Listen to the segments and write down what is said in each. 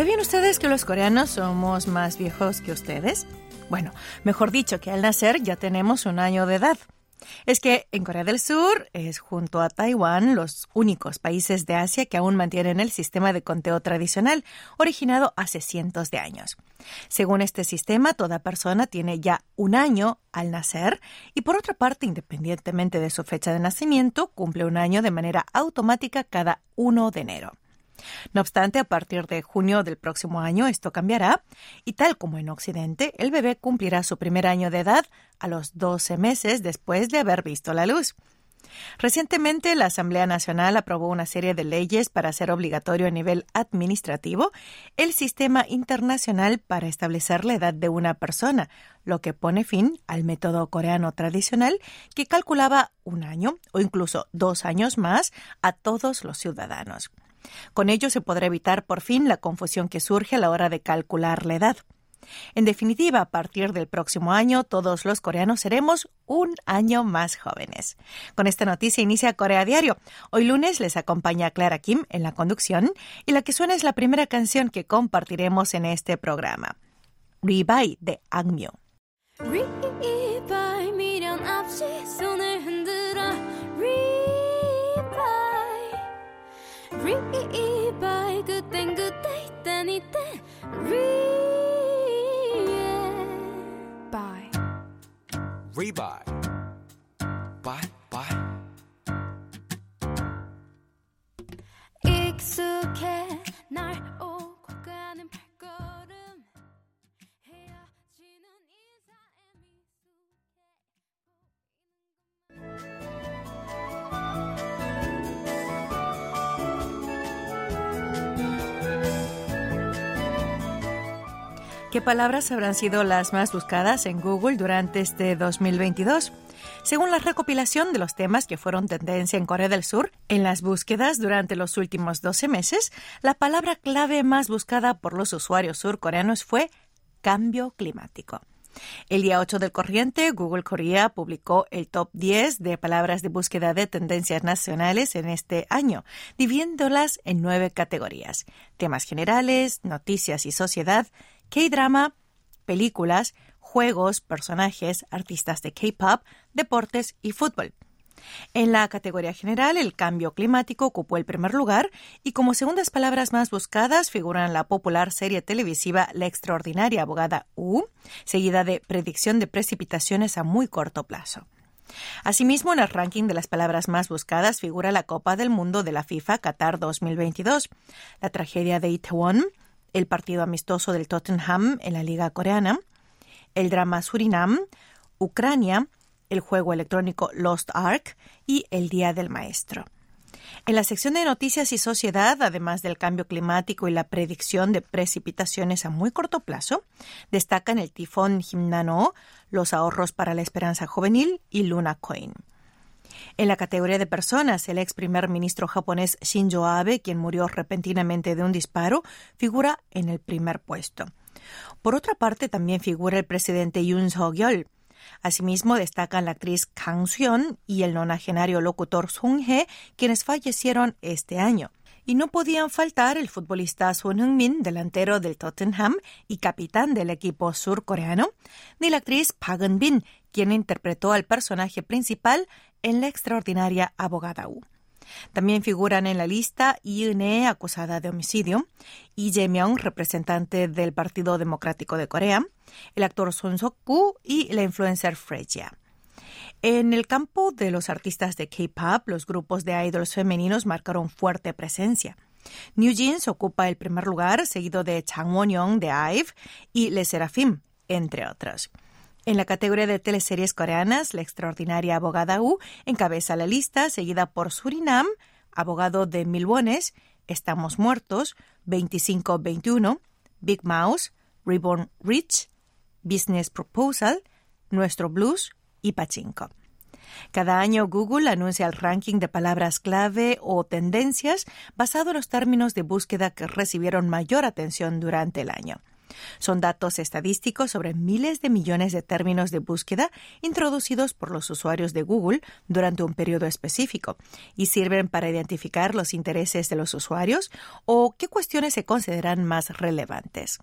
¿Sabían ustedes que los coreanos somos más viejos que ustedes? Bueno, mejor dicho, que al nacer ya tenemos un año de edad. Es que en Corea del Sur es junto a Taiwán los únicos países de Asia que aún mantienen el sistema de conteo tradicional, originado hace cientos de años. Según este sistema, toda persona tiene ya un año al nacer y por otra parte, independientemente de su fecha de nacimiento, cumple un año de manera automática cada 1 de enero. No obstante, a partir de junio del próximo año esto cambiará y tal como en Occidente, el bebé cumplirá su primer año de edad a los 12 meses después de haber visto la luz. Recientemente, la Asamblea Nacional aprobó una serie de leyes para hacer obligatorio a nivel administrativo el sistema internacional para establecer la edad de una persona, lo que pone fin al método coreano tradicional que calculaba un año o incluso dos años más a todos los ciudadanos. Con ello se podrá evitar por fin la confusión que surge a la hora de calcular la edad. En definitiva, a partir del próximo año, todos los coreanos seremos un año más jóvenes. Con esta noticia inicia Corea Diario. Hoy lunes les acompaña Clara Kim en la conducción y la que suena es la primera canción que compartiremos en este programa. Rebuy de Angmyo. 리 바이 그땐 그때 이땐 이때 리바이 리바이 바이 바이 익숙해 날 오 ¿Qué palabras habrán sido las más buscadas en Google durante este 2022? Según la recopilación de los temas que fueron tendencia en Corea del Sur, en las búsquedas durante los últimos 12 meses, la palabra clave más buscada por los usuarios surcoreanos fue cambio climático. El día 8 del corriente, Google Korea publicó el top 10 de palabras de búsqueda de tendencias nacionales en este año, dividiéndolas en nueve categorías. Temas generales, noticias y sociedad, K-drama, películas, juegos, personajes, artistas de K-pop, deportes y fútbol. En la categoría general, el cambio climático ocupó el primer lugar y como segundas palabras más buscadas figuran la popular serie televisiva La extraordinaria abogada U, seguida de predicción de precipitaciones a muy corto plazo. Asimismo, en el ranking de las palabras más buscadas figura la Copa del Mundo de la FIFA Qatar 2022, la tragedia de Itaewon, el partido amistoso del Tottenham en la Liga Coreana, el drama Surinam, Ucrania, el juego electrónico Lost Ark y el Día del Maestro. En la sección de noticias y sociedad, además del cambio climático y la predicción de precipitaciones a muy corto plazo, destacan el tifón Himnano, los ahorros para la esperanza juvenil y Luna Coin. En la categoría de personas, el ex primer ministro japonés Shinzo Abe, quien murió repentinamente de un disparo, figura en el primer puesto. Por otra parte, también figura el presidente Yoon Suk-yeol. Asimismo, destacan la actriz Kang Seon y el nonagenario locutor Sung Hee, quienes fallecieron este año. Y no podían faltar el futbolista Son Heung-min, delantero del Tottenham y capitán del equipo surcoreano, ni la actriz Park Eun-bin, quien interpretó al personaje principal en la extraordinaria abogada U. También figuran en la lista Yune, acusada de homicidio, Lee Jae-myung, representante del Partido Democrático de Corea, el actor Son Sok-gu y la influencer Freya. En el campo de los artistas de K-pop, los grupos de idols femeninos marcaron fuerte presencia. New Jeans ocupa el primer lugar, seguido de Chang Won-young de IVE y Le Seraphim, entre otros. En la categoría de teleseries coreanas, la extraordinaria abogada U encabeza la lista, seguida por Surinam, abogado de Milbones, Estamos Muertos, 2521, Big Mouse, Reborn Rich, Business Proposal, Nuestro Blues y Pachinko. Cada año Google anuncia el ranking de palabras clave o tendencias basado en los términos de búsqueda que recibieron mayor atención durante el año. Son datos estadísticos sobre miles de millones de términos de búsqueda introducidos por los usuarios de Google durante un periodo específico y sirven para identificar los intereses de los usuarios o qué cuestiones se consideran más relevantes.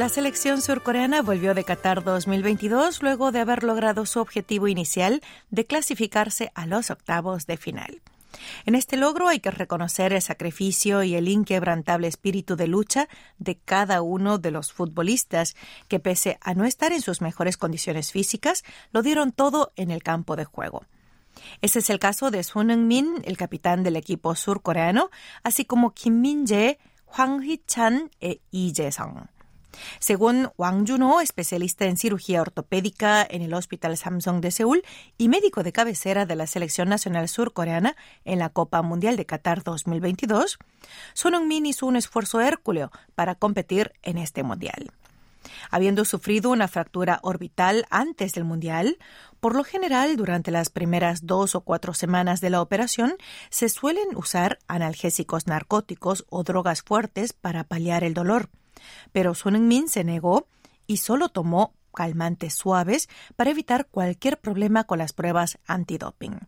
La selección surcoreana volvió de Qatar 2022 luego de haber logrado su objetivo inicial de clasificarse a los octavos de final. En este logro hay que reconocer el sacrificio y el inquebrantable espíritu de lucha de cada uno de los futbolistas, que pese a no estar en sus mejores condiciones físicas, lo dieron todo en el campo de juego. Ese es el caso de Son Heung-min, el capitán del equipo surcoreano, así como Kim Min-jae, Hwang Hee-chan e Lee Jae-sung. Según Wang Junho, especialista en cirugía ortopédica en el Hospital Samsung de Seúl y médico de cabecera de la Selección Nacional Surcoreana en la Copa Mundial de Qatar 2022, Son Heung-min hizo un esfuerzo hérculeo para competir en este Mundial. Habiendo sufrido una fractura orbital antes del Mundial, por lo general, durante las primeras dos o cuatro semanas de la operación, se suelen usar analgésicos narcóticos o drogas fuertes para paliar el dolor. Pero Son Heung-min se negó y solo tomó calmantes suaves para evitar cualquier problema con las pruebas antidoping.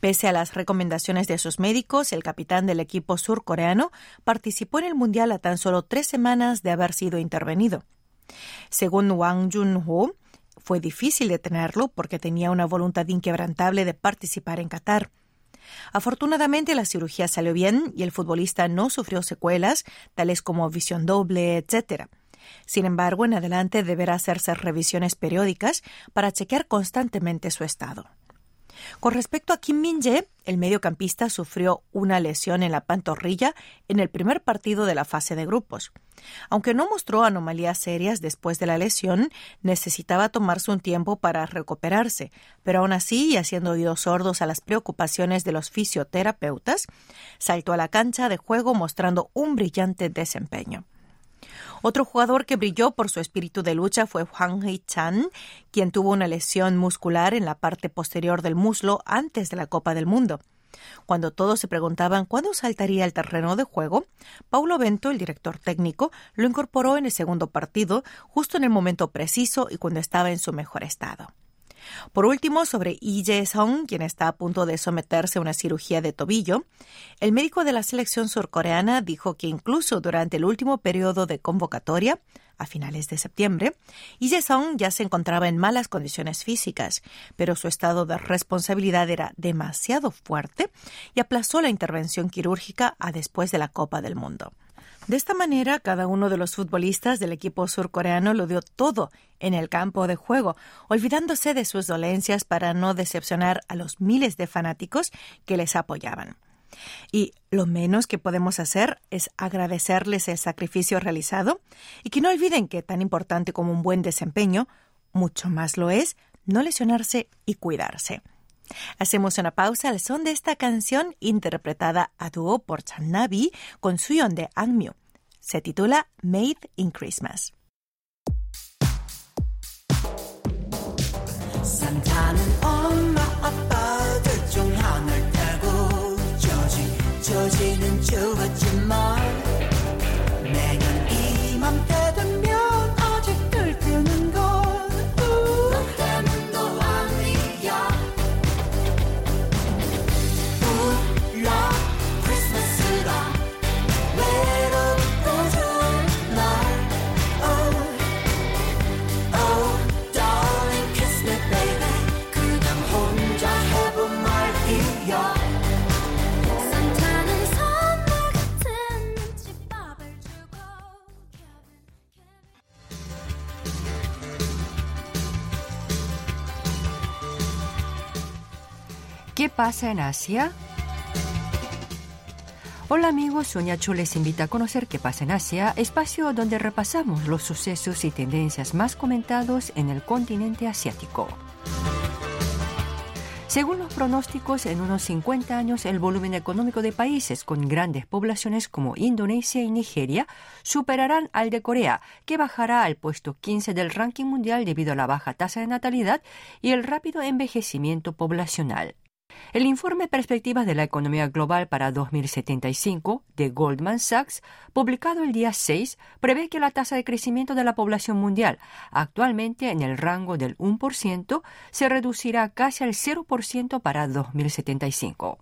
Pese a las recomendaciones de sus médicos, el capitán del equipo surcoreano participó en el Mundial a tan solo tres semanas de haber sido intervenido. Según Wang Junho, fue difícil detenerlo porque tenía una voluntad inquebrantable de participar en Qatar. Afortunadamente la cirugía salió bien y el futbolista no sufrió secuelas, tales como visión doble, etc. Sin embargo, en adelante deberá hacerse revisiones periódicas para chequear constantemente su estado. Con respecto a Kim Min-jae, el mediocampista sufrió una lesión en la pantorrilla en el primer partido de la fase de grupos. Aunque no mostró anomalías serias después de la lesión, necesitaba tomarse un tiempo para recuperarse, pero aún así, y haciendo oídos sordos a las preocupaciones de los fisioterapeutas, saltó a la cancha de juego mostrando un brillante desempeño. Otro jugador que brilló por su espíritu de lucha fue Hwang Hee-chan, quien tuvo una lesión muscular en la parte posterior del muslo antes de la Copa del Mundo. Cuando todos se preguntaban cuándo saltaría al terreno de juego, Paulo Bento, el director técnico, lo incorporó en el segundo partido, justo en el momento preciso y cuando estaba en su mejor estado. Por último, sobre Lee Jae-sung, quien está a punto de someterse a una cirugía de tobillo, el médico de la selección surcoreana dijo que incluso durante el último periodo de convocatoria, a finales de septiembre, Lee Jae-sung ya se encontraba en malas condiciones físicas, pero su estado de responsabilidad era demasiado fuerte y aplazó la intervención quirúrgica a después de la Copa del Mundo. De esta manera, cada uno de los futbolistas del equipo surcoreano lo dio todo en el campo de juego, olvidándose de sus dolencias para no decepcionar a los miles de fanáticos que les apoyaban. Y lo menos que podemos hacer es agradecerles el sacrificio realizado y que no olviden que tan importante como un buen desempeño, mucho más lo es no lesionarse y cuidarse. Hacemos una pausa al son de esta canción interpretada a dúo por Channabi con Suyon de Angmyu. Se titula Made in Christmas. Pasa en Asia? Hola amigos, Sonia Chu les invita a conocer qué pasa en Asia, espacio donde repasamos los sucesos y tendencias más comentados en el continente asiático. Según los pronósticos, en unos 50 años el volumen económico de países con grandes poblaciones como Indonesia y Nigeria superarán al de Corea, que bajará al puesto 15 del ranking mundial debido a la baja tasa de natalidad y el rápido envejecimiento poblacional. El informe Perspectivas de la Economía Global para 2075 de Goldman Sachs, publicado el día 6, prevé que la tasa de crecimiento de la población mundial, actualmente en el rango del 1%, se reducirá casi al 0% para 2075.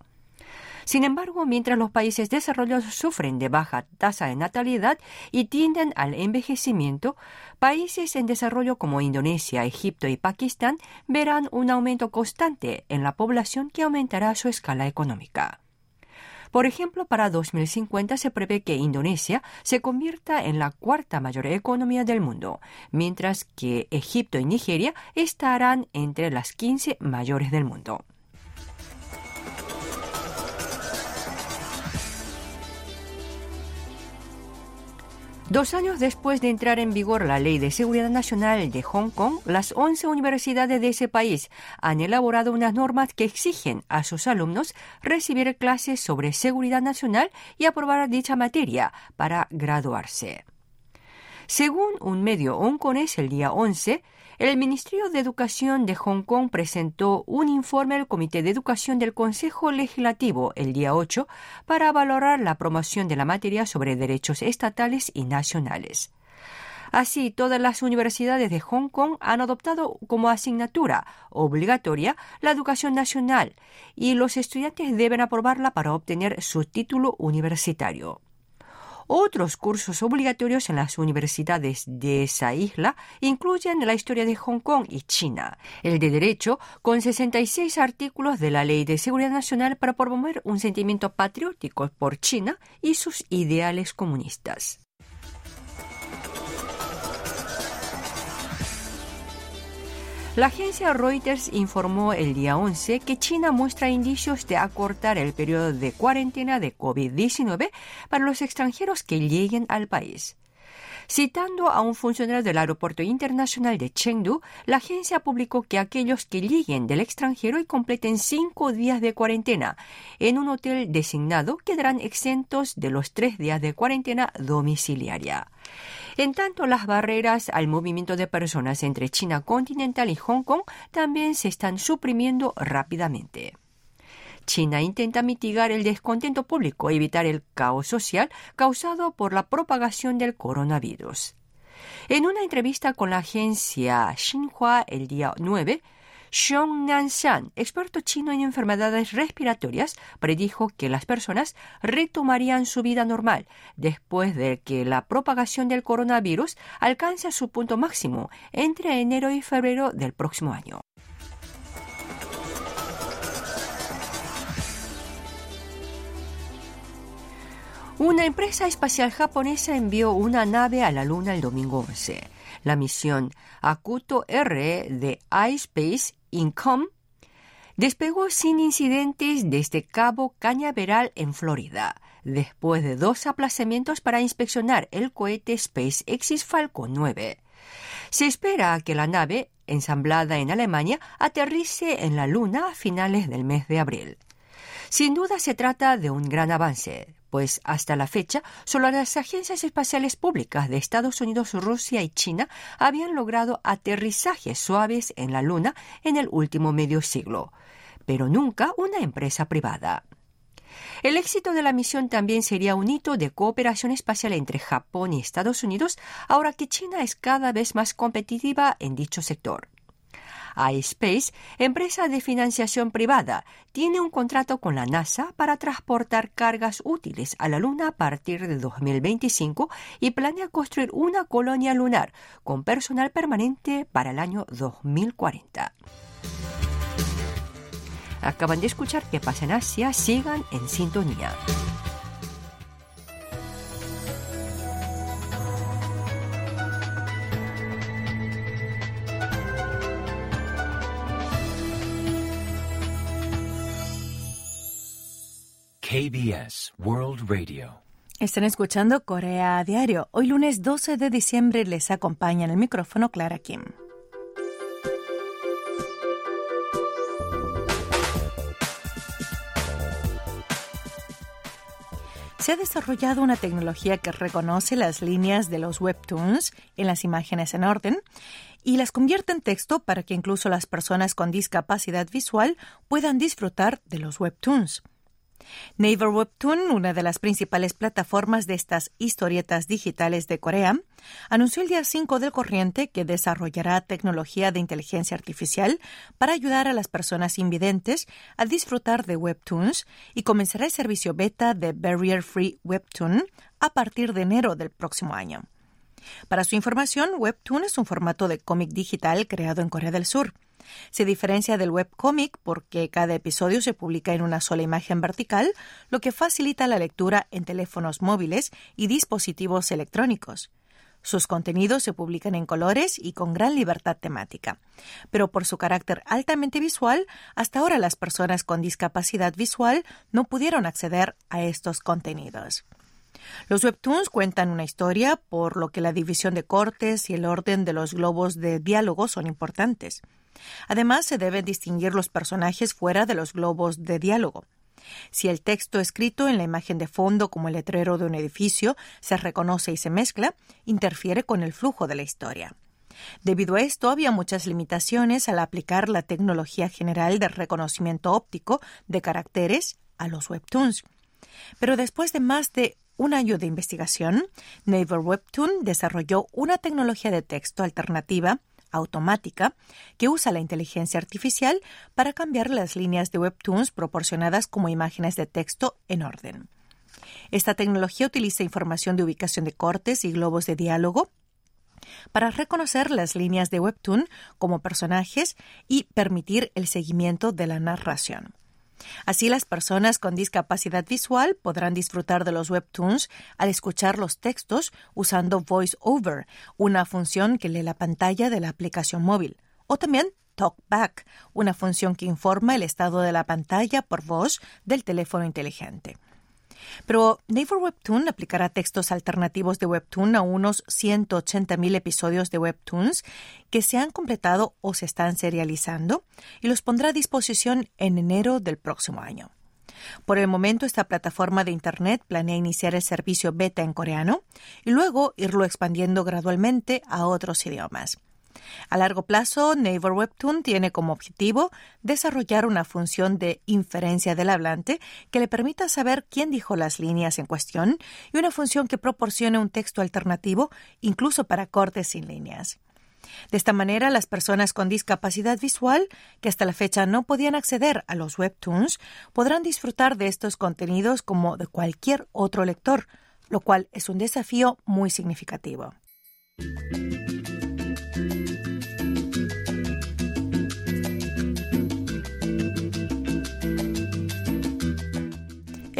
Sin embargo, mientras los países desarrollados sufren de baja tasa de natalidad y tienden al envejecimiento, países en desarrollo como Indonesia, Egipto y Pakistán verán un aumento constante en la población que aumentará su escala económica. Por ejemplo, para 2050 se prevé que Indonesia se convierta en la cuarta mayor economía del mundo, mientras que Egipto y Nigeria estarán entre las 15 mayores del mundo. Dos años después de entrar en vigor la Ley de Seguridad Nacional de Hong Kong, las 11 universidades de ese país han elaborado unas normas que exigen a sus alumnos recibir clases sobre seguridad nacional y aprobar dicha materia para graduarse. Según un medio hongkonés el día 11, el Ministerio de Educación de Hong Kong presentó un informe al Comité de Educación del Consejo Legislativo el día 8 para valorar la promoción de la materia sobre derechos estatales y nacionales. Así, todas las universidades de Hong Kong han adoptado como asignatura obligatoria la educación nacional y los estudiantes deben aprobarla para obtener su título universitario. Otros cursos obligatorios en las universidades de esa isla incluyen la historia de Hong Kong y China, el de Derecho, con 66 artículos de la Ley de Seguridad Nacional para promover un sentimiento patriótico por China y sus ideales comunistas. La agencia Reuters informó el día 11 que China muestra indicios de acortar el periodo de cuarentena de COVID-19 para los extranjeros que lleguen al país. Citando a un funcionario del Aeropuerto Internacional de Chengdu, la agencia publicó que aquellos que lleguen del extranjero y completen cinco días de cuarentena en un hotel designado quedarán exentos de los tres días de cuarentena domiciliaria. En tanto, las barreras al movimiento de personas entre China continental y Hong Kong también se están suprimiendo rápidamente. China intenta mitigar el descontento público y evitar el caos social causado por la propagación del coronavirus. En una entrevista con la agencia Xinhua el día 9, Xiong Nanshan, experto chino en enfermedades respiratorias, predijo que las personas retomarían su vida normal después de que la propagación del coronavirus alcance su punto máximo entre enero y febrero del próximo año. Una empresa espacial japonesa envió una nave a la Luna el domingo 11. La misión Akuto R de iSpace Income despegó sin incidentes desde Cabo Cañaveral en Florida, después de dos aplazamientos para inspeccionar el cohete SpaceX Falcon 9. Se espera que la nave, ensamblada en Alemania, aterrice en la Luna a finales del mes de abril. Sin duda se trata de un gran avance, pues hasta la fecha solo las agencias espaciales públicas de Estados Unidos, Rusia y China habían logrado aterrizajes suaves en la Luna en el último medio siglo, pero nunca una empresa privada. El éxito de la misión también sería un hito de cooperación espacial entre Japón y Estados Unidos, ahora que China es cada vez más competitiva en dicho sector iSpace, empresa de financiación privada, tiene un contrato con la NASA para transportar cargas útiles a la Luna a partir de 2025 y planea construir una colonia lunar con personal permanente para el año 2040. Acaban de escuchar que pasa en Asia, sigan en sintonía. KBS World Radio. Están escuchando Corea a Diario. Hoy lunes 12 de diciembre les acompaña en el micrófono Clara Kim. Se ha desarrollado una tecnología que reconoce las líneas de los webtoons en las imágenes en orden y las convierte en texto para que incluso las personas con discapacidad visual puedan disfrutar de los webtoons. Naver Webtoon, una de las principales plataformas de estas historietas digitales de Corea, anunció el día 5 del corriente que desarrollará tecnología de inteligencia artificial para ayudar a las personas invidentes a disfrutar de Webtoons y comenzará el servicio beta de Barrier Free Webtoon a partir de enero del próximo año. Para su información, Webtoon es un formato de cómic digital creado en Corea del Sur. Se diferencia del webcomic porque cada episodio se publica en una sola imagen vertical, lo que facilita la lectura en teléfonos móviles y dispositivos electrónicos. Sus contenidos se publican en colores y con gran libertad temática. Pero por su carácter altamente visual, hasta ahora las personas con discapacidad visual no pudieron acceder a estos contenidos. Los webtoons cuentan una historia, por lo que la división de cortes y el orden de los globos de diálogo son importantes. Además, se deben distinguir los personajes fuera de los globos de diálogo. Si el texto escrito en la imagen de fondo como el letrero de un edificio se reconoce y se mezcla, interfiere con el flujo de la historia. Debido a esto, había muchas limitaciones al aplicar la tecnología general de reconocimiento óptico de caracteres a los webtoons. Pero después de más de un año de investigación, Naver Webtoon desarrolló una tecnología de texto alternativa automática que usa la inteligencia artificial para cambiar las líneas de webtoons proporcionadas como imágenes de texto en orden. Esta tecnología utiliza información de ubicación de cortes y globos de diálogo para reconocer las líneas de webtoon como personajes y permitir el seguimiento de la narración. Así las personas con discapacidad visual podrán disfrutar de los webtoons al escuchar los textos usando VoiceOver, una función que lee la pantalla de la aplicación móvil, o también TalkBack, una función que informa el estado de la pantalla por voz del teléfono inteligente. Pero Naver Webtoon aplicará textos alternativos de Webtoon a unos 180.000 episodios de Webtoons que se han completado o se están serializando y los pondrá a disposición en enero del próximo año. Por el momento, esta plataforma de Internet planea iniciar el servicio beta en coreano y luego irlo expandiendo gradualmente a otros idiomas. A largo plazo, Naver Webtoon tiene como objetivo desarrollar una función de inferencia del hablante que le permita saber quién dijo las líneas en cuestión y una función que proporcione un texto alternativo incluso para cortes sin líneas. De esta manera, las personas con discapacidad visual, que hasta la fecha no podían acceder a los webtoons, podrán disfrutar de estos contenidos como de cualquier otro lector, lo cual es un desafío muy significativo.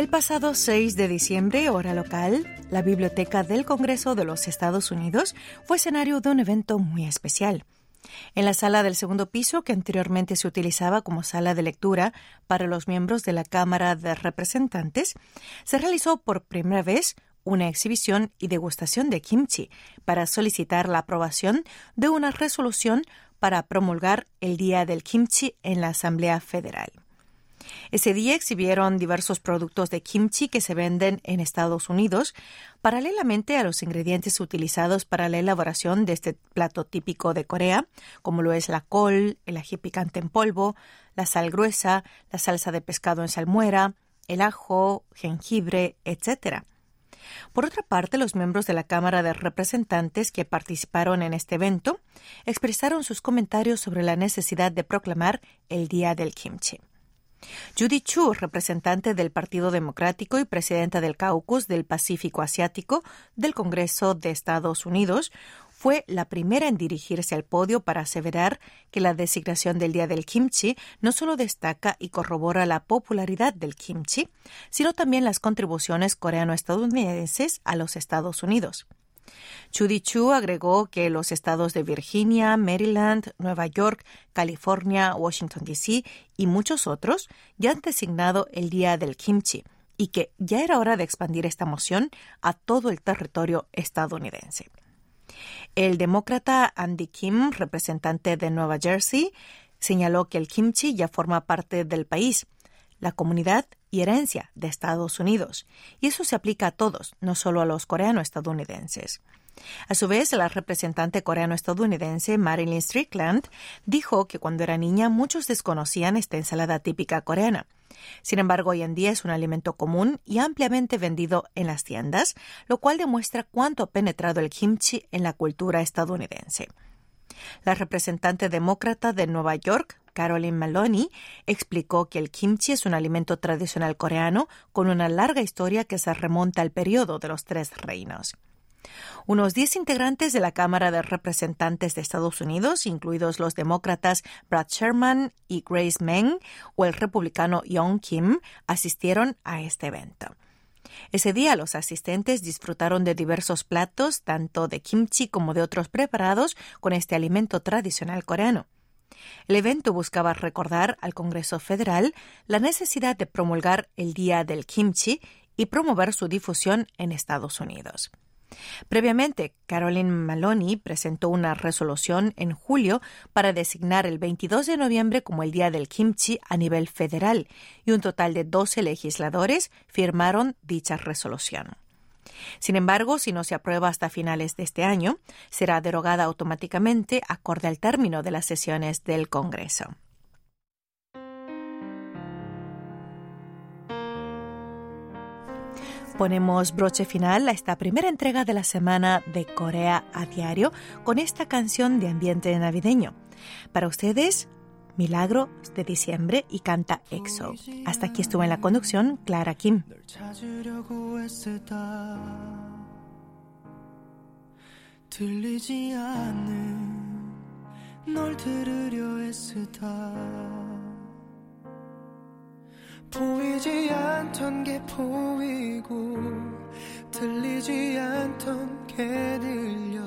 El pasado 6 de diciembre, hora local, la Biblioteca del Congreso de los Estados Unidos fue escenario de un evento muy especial. En la sala del segundo piso, que anteriormente se utilizaba como sala de lectura para los miembros de la Cámara de Representantes, se realizó por primera vez una exhibición y degustación de kimchi para solicitar la aprobación de una resolución para promulgar el Día del Kimchi en la Asamblea Federal. Ese día exhibieron diversos productos de kimchi que se venden en Estados Unidos, paralelamente a los ingredientes utilizados para la elaboración de este plato típico de Corea, como lo es la col, el ají picante en polvo, la sal gruesa, la salsa de pescado en salmuera, el ajo, jengibre, etc. Por otra parte, los miembros de la Cámara de Representantes que participaron en este evento expresaron sus comentarios sobre la necesidad de proclamar el Día del Kimchi. Judy Chu, representante del Partido Democrático y presidenta del Caucus del Pacífico Asiático del Congreso de Estados Unidos, fue la primera en dirigirse al podio para aseverar que la designación del Día del Kimchi no solo destaca y corrobora la popularidad del kimchi, sino también las contribuciones coreano-estadounidenses a los Estados Unidos. Chudi Chu agregó que los estados de Virginia, Maryland, Nueva York, California, Washington, D.C. y muchos otros ya han designado el Día del Kimchi y que ya era hora de expandir esta moción a todo el territorio estadounidense. El demócrata Andy Kim, representante de Nueva Jersey, señaló que el kimchi ya forma parte del país. La comunidad y herencia de Estados Unidos, y eso se aplica a todos, no solo a los coreano-estadounidenses. A su vez, la representante coreano-estadounidense Marilyn Strickland dijo que cuando era niña muchos desconocían esta ensalada típica coreana. Sin embargo, hoy en día es un alimento común y ampliamente vendido en las tiendas, lo cual demuestra cuánto ha penetrado el kimchi en la cultura estadounidense. La representante demócrata de Nueva York, Caroline Maloney, explicó que el kimchi es un alimento tradicional coreano con una larga historia que se remonta al periodo de los tres reinos. Unos 10 integrantes de la Cámara de Representantes de Estados Unidos, incluidos los demócratas Brad Sherman y Grace Meng o el republicano Young Kim, asistieron a este evento. Ese día los asistentes disfrutaron de diversos platos, tanto de kimchi como de otros preparados con este alimento tradicional coreano. El evento buscaba recordar al Congreso Federal la necesidad de promulgar el Día del Kimchi y promover su difusión en Estados Unidos. Previamente, Caroline Maloney presentó una resolución en julio para designar el 22 de noviembre como el Día del Kimchi a nivel federal y un total de 12 legisladores firmaron dicha resolución. Sin embargo, si no se aprueba hasta finales de este año, será derogada automáticamente acorde al término de las sesiones del Congreso. Ponemos broche final a esta primera entrega de la semana de Corea a diario con esta canción de ambiente navideño. Para ustedes, Milagro de diciembre y canta EXO. Hasta aquí estuvo en la conducción Clara Kim. 보이지 않던 게 보이고 들리지 않던 게 들려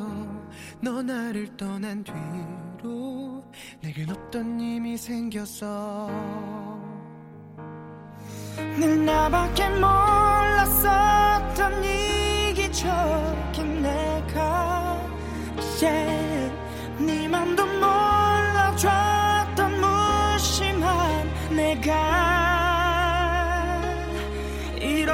너 나를 떠난 뒤로 내겐 없던 힘이 생겼어 늘 나밖에 몰랐었던 이기적인 내가 yeah.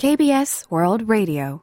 KBS World Radio